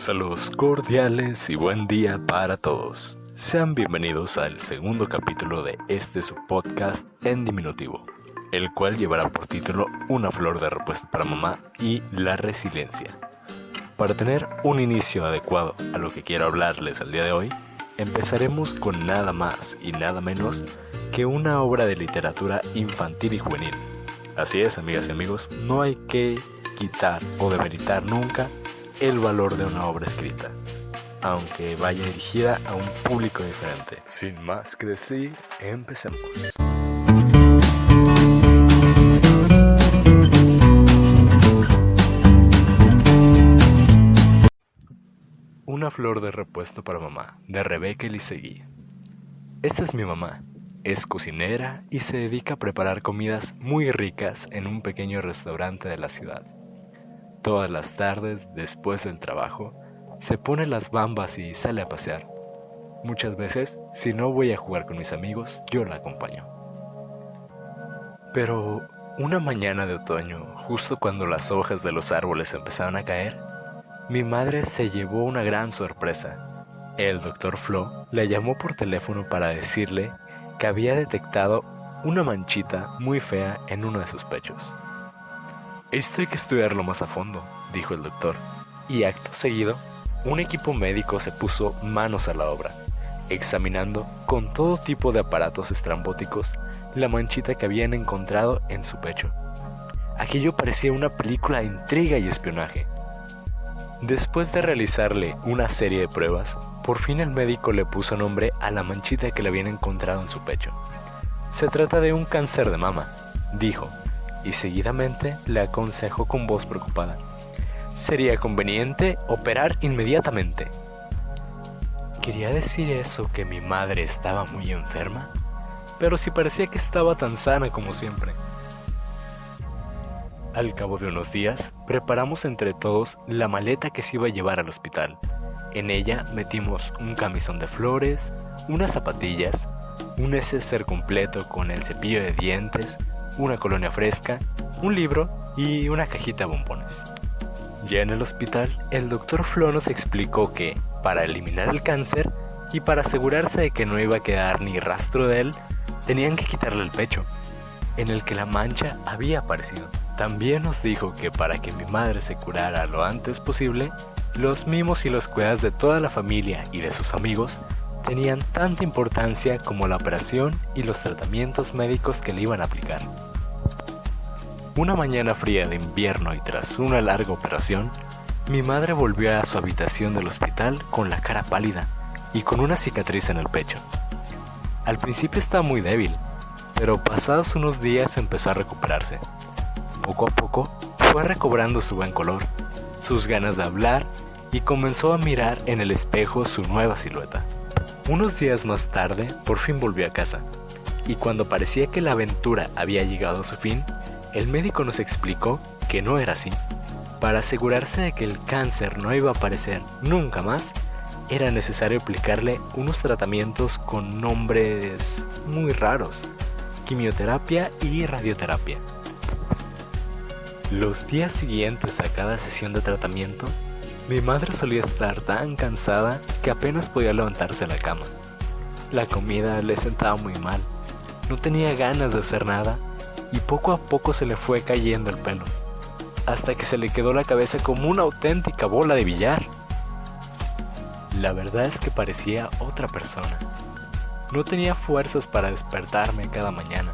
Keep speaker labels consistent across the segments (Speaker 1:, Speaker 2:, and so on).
Speaker 1: Saludos cordiales y buen día para todos. Sean bienvenidos al segundo capítulo de este su podcast en diminutivo, el cual llevará por título Una flor de repuesto para mamá y la resiliencia. Para tener un inicio adecuado a lo que quiero hablarles al día de hoy, empezaremos con nada más y nada menos que una obra de literatura infantil y juvenil. Así es, amigas y amigos, no hay que quitar o demeritar nunca el valor de una obra escrita, aunque vaya dirigida a un público diferente. Sin más que decir, empecemos. Una flor de repuesto para mamá, de Rebeca Elisegui. Esta es mi mamá. Es cocinera y se dedica a preparar comidas muy ricas en un pequeño restaurante de la ciudad. Todas las tardes, después del trabajo, se pone las bambas y sale a pasear. Muchas veces, si no voy a jugar con mis amigos, yo la acompaño. Pero una mañana de otoño, justo cuando las hojas de los árboles empezaron a caer, mi madre se llevó una gran sorpresa. El doctor Flo le llamó por teléfono para decirle que había detectado una manchita muy fea en uno de sus pechos. Esto hay que estudiarlo más a fondo, dijo el doctor, y acto seguido, un equipo médico se puso manos a la obra, examinando con todo tipo de aparatos estrambóticos la manchita que habían encontrado en su pecho. Aquello parecía una película de intriga y espionaje. Después de realizarle una serie de pruebas, por fin el médico le puso nombre a la manchita que le habían encontrado en su pecho. Se trata de un cáncer de mama, dijo, y seguidamente le aconsejó con voz preocupada. Sería conveniente operar inmediatamente. ¿Quería decir eso que mi madre estaba muy enferma? Pero si parecía que estaba tan sana como siempre. Al cabo de unos días, preparamos entre todos la maleta que se iba a llevar al hospital. En ella metimos un camisón de flores, unas zapatillas, un neceser completo con el cepillo de dientes, una colonia fresca, un libro y una cajita de bombones. Ya en el hospital, el doctor Flo nos explicó que, para eliminar el cáncer y para asegurarse de que no iba a quedar ni rastro de él, tenían que quitarle el pecho, en el que la mancha había aparecido. También nos dijo que para que mi madre se curara lo antes posible, los mimos y los cuidados de toda la familia y de sus amigos tenían tanta importancia como la operación y los tratamientos médicos que le iban a aplicar. Una mañana fría de invierno y tras una larga operación, mi madre volvió a su habitación del hospital con la cara pálida y con una cicatriz en el pecho. Al principio estaba muy débil, pero pasados unos días empezó a recuperarse. Poco a poco fue recobrando su buen color, sus ganas de hablar y comenzó a mirar en el espejo su nueva silueta. Unos días más tarde, por fin volvió a casa, y cuando parecía que la aventura había llegado a su fin, el médico nos explicó que no era así. Para asegurarse de que el cáncer no iba a aparecer nunca más, era necesario aplicarle unos tratamientos con nombres muy raros, quimioterapia y radioterapia. Los días siguientes a cada sesión de tratamiento, mi madre solía estar tan cansada que apenas podía levantarse de la cama. La comida le sentaba muy mal, no tenía ganas de hacer nada y poco a poco se le fue cayendo el pelo, hasta que se le quedó la cabeza como una auténtica bola de billar. La verdad es que parecía otra persona. No tenía fuerzas para despertarme cada mañana,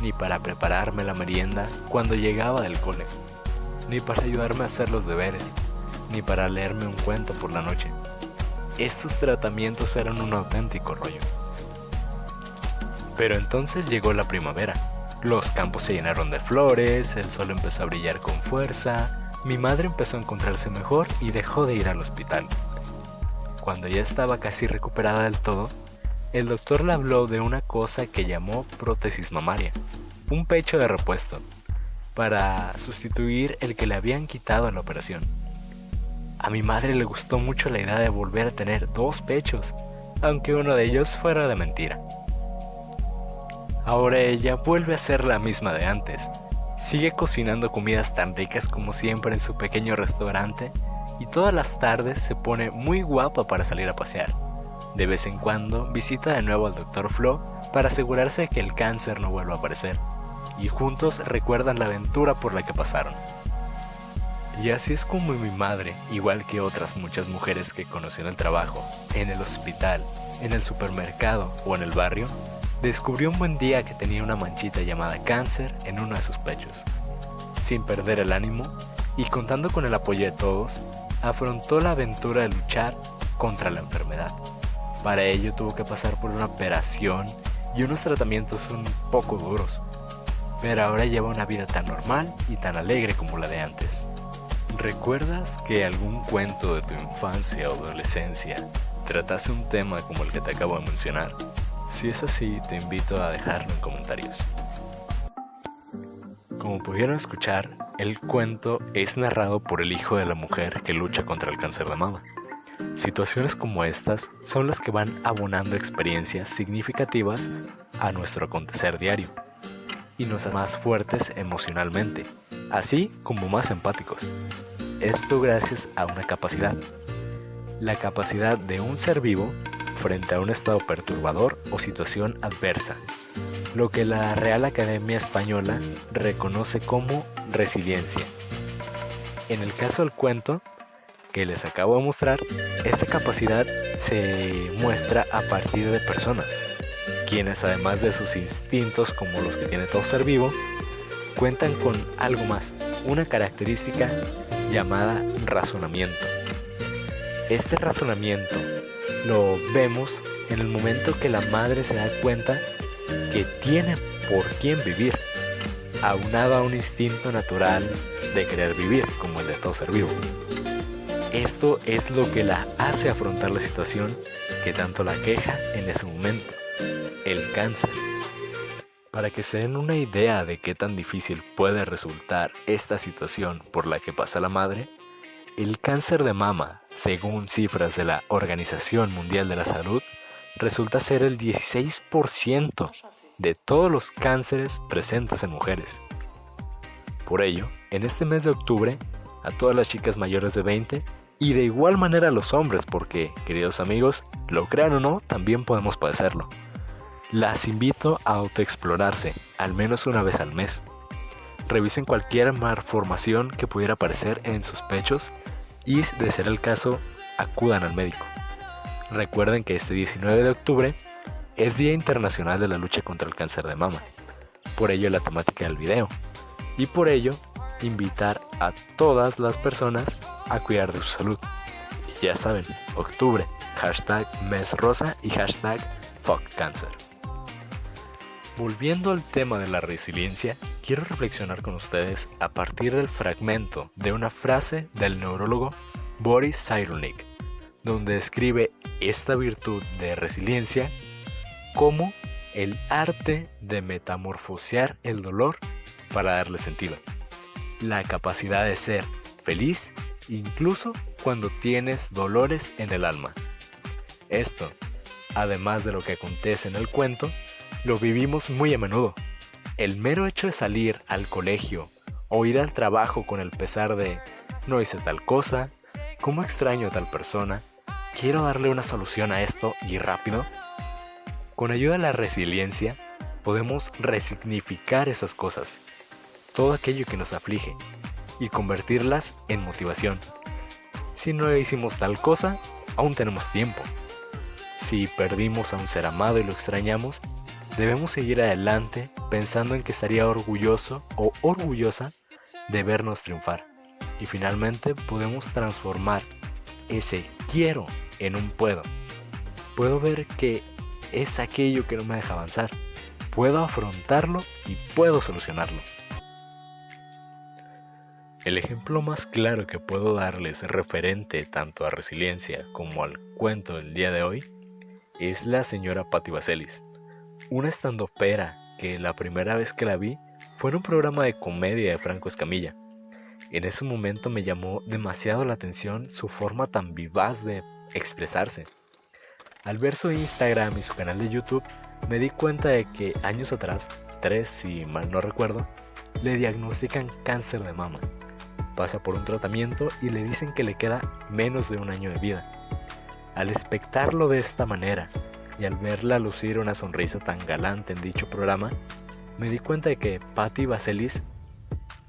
Speaker 1: ni para prepararme la merienda cuando llegaba del cole, ni para ayudarme a hacer los deberes ni para leerme un cuento por la noche. Estos tratamientos eran un auténtico rollo. Pero entonces llegó la primavera. Los campos se llenaron de flores, el sol empezó a brillar con fuerza, mi madre empezó a encontrarse mejor y dejó de ir al hospital. Cuando ya estaba casi recuperada del todo, el doctor le habló de una cosa que llamó prótesis mamaria, un pecho de repuesto, para sustituir el que le habían quitado en la operación. A mi madre le gustó mucho la idea de volver a tener dos pechos, aunque uno de ellos fuera de mentira. Ahora ella vuelve a ser la misma de antes. Sigue cocinando comidas tan ricas como siempre en su pequeño restaurante y todas las tardes se pone muy guapa para salir a pasear. De vez en cuando visita de nuevo al Dr. Flo para asegurarse de que el cáncer no vuelva a aparecer, y juntos recuerdan la aventura por la que pasaron. Y así es como mi madre, igual que otras muchas mujeres que conocí en el trabajo, en el hospital, en el supermercado o en el barrio, descubrió un buen día que tenía una manchita llamada cáncer en uno de sus pechos. Sin perder el ánimo y contando con el apoyo de todos, afrontó la aventura de luchar contra la enfermedad. Para ello tuvo que pasar por una operación y unos tratamientos un poco duros, pero ahora lleva una vida tan normal y tan alegre como la de antes. ¿Recuerdas que algún cuento de tu infancia o adolescencia tratase un tema como el que te acabo de mencionar? Si es así, te invito a dejarlo en comentarios. Como pudieron escuchar, el cuento es narrado por el hijo de la mujer que lucha contra el cáncer de mama. Situaciones como estas son las que van abonando experiencias significativas a nuestro acontecer diario y nos hacen más fuertes emocionalmente, así como más empáticos. Esto gracias a una capacidad, la capacidad de un ser vivo frente a un estado perturbador o situación adversa, lo que la Real Academia Española reconoce como resiliencia. En el caso del cuento que les acabo de mostrar, esta capacidad se muestra a partir de personas, quienes además de sus instintos como los que tiene todo ser vivo, cuentan con algo más, una característica llamada razonamiento. Este razonamiento lo vemos en el momento que la madre se da cuenta que tiene por quién vivir, aunado a un instinto natural de querer vivir, como el de todo ser vivo. Esto es lo que la hace afrontar la situación que tanto la queja en ese momento, el cáncer. Para que se den una idea de qué tan difícil puede resultar esta situación por la que pasa la madre, el cáncer de mama, según cifras de la Organización Mundial de la Salud, resulta ser el 16% de todos los cánceres presentes en mujeres. Por ello, en este mes de octubre, a todas las chicas mayores de 20 y de igual manera a los hombres, porque, queridos amigos, lo crean o no, también podemos padecerlo. Las invito a autoexplorarse, al menos una vez al mes. Revisen cualquier malformación que pudiera aparecer en sus pechos y, de ser el caso, acudan al médico. Recuerden que este 19 de octubre es Día Internacional de la Lucha contra el Cáncer de Mama. Por ello la temática del video. Y por ello invitar a todas las personas a cuidar de su salud. Ya saben, octubre, hashtag mes rosa y hashtag fuck cancer. Volviendo al tema de la resiliencia, quiero reflexionar con ustedes a partir del fragmento de una frase del neurólogo Boris Cyrulnik, donde describe esta virtud de resiliencia como el arte de metamorfosear el dolor para darle sentido. La capacidad de ser feliz incluso cuando tienes dolores en el alma. Esto, además de lo que acontece en el cuento, lo vivimos muy a menudo. El mero hecho de salir al colegio o ir al trabajo con el pesar de no hice tal cosa, cómo extraño a tal persona, quiero darle una solución a esto y rápido. Con ayuda de la resiliencia podemos resignificar esas cosas, todo aquello que nos aflige, y convertirlas en motivación. Si no hicimos tal cosa, aún tenemos tiempo. Si perdimos a un ser amado y lo extrañamos, Debemos seguir adelante pensando en que estaría orgulloso o orgullosa de vernos triunfar. Y finalmente podemos transformar ese quiero en un puedo. Puedo ver que es aquello que no me deja avanzar. Puedo afrontarlo y puedo solucionarlo. El ejemplo más claro que puedo darles referente tanto a resiliencia como al cuento del día de hoy es la señora Patti Vaselis una estandopera que la primera vez que la vi fue en un programa de comedia de Franco Escamilla. En ese momento me llamó demasiado la atención su forma tan vivaz de expresarse. Al ver su Instagram y su canal de YouTube, me di cuenta de que años atrás, tres si mal no recuerdo, le diagnostican cáncer de mama. pasa por un tratamiento y le dicen que le queda menos de un año de vida. Al espectarlo de esta manera y al verla lucir una sonrisa tan galante en dicho programa, me di cuenta de que Patty Vaselis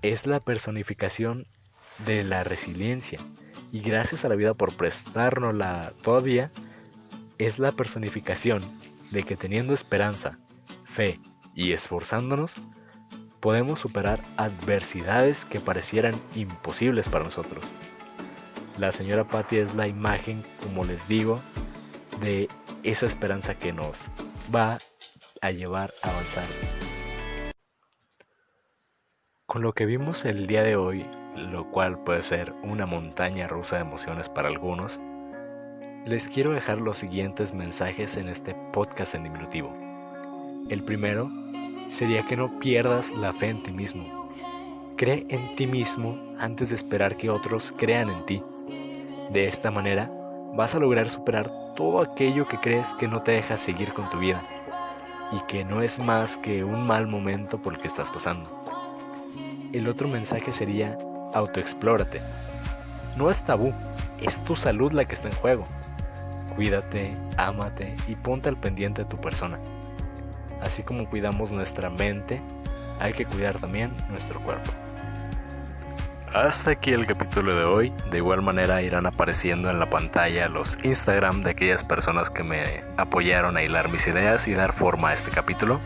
Speaker 1: es la personificación de la resiliencia y gracias a la vida por prestárnosla todavía, es la personificación de que teniendo esperanza, fe y esforzándonos, podemos superar adversidades que parecieran imposibles para nosotros. La señora Patty es la imagen, como les digo, de esa esperanza que nos va a llevar a avanzar. Con lo que vimos el día de hoy, lo cual puede ser una montaña rusa de emociones para algunos, les quiero dejar los siguientes mensajes en este podcast en diminutivo. El primero sería que no pierdas la fe en ti mismo. Cree en ti mismo antes de esperar que otros crean en ti. De esta manera vas a lograr superar todo aquello que crees que no te deja seguir con tu vida y que no es más que un mal momento por el que estás pasando. El otro mensaje sería autoexplórate. No es tabú, es tu salud la que está en juego. Cuídate, ámate y ponte al pendiente de tu persona. Así como cuidamos nuestra mente, hay que cuidar también nuestro cuerpo. Hasta aquí el capítulo de hoy. De igual manera irán apareciendo en la pantalla los Instagram de aquellas personas que me apoyaron a hilar mis ideas y dar forma a este capítulo.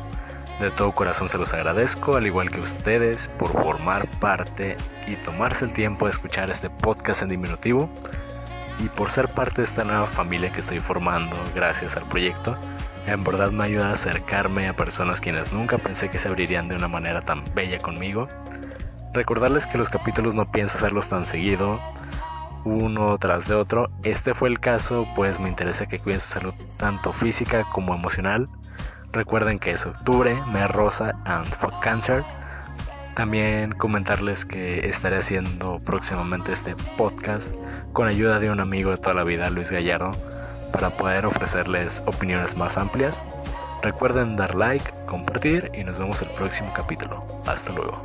Speaker 1: De todo corazón se los agradezco, al igual que ustedes, por formar parte y tomarse el tiempo de escuchar este podcast en diminutivo y por ser parte de esta nueva familia que estoy formando gracias al proyecto. En verdad me ayuda a acercarme a personas quienes nunca pensé que se abrirían de una manera tan bella conmigo. Recordarles que los capítulos no pienso hacerlos tan seguido, uno tras de otro. Este fue el caso, pues me interesa que cuiden su salud tanto física como emocional. Recuerden que es octubre, mes rosa and fuck cancer. También comentarles que estaré haciendo próximamente este podcast con ayuda de un amigo de toda la vida, Luis Gallardo para poder ofrecerles opiniones más amplias. Recuerden dar like, compartir y nos vemos el próximo capítulo. Hasta luego.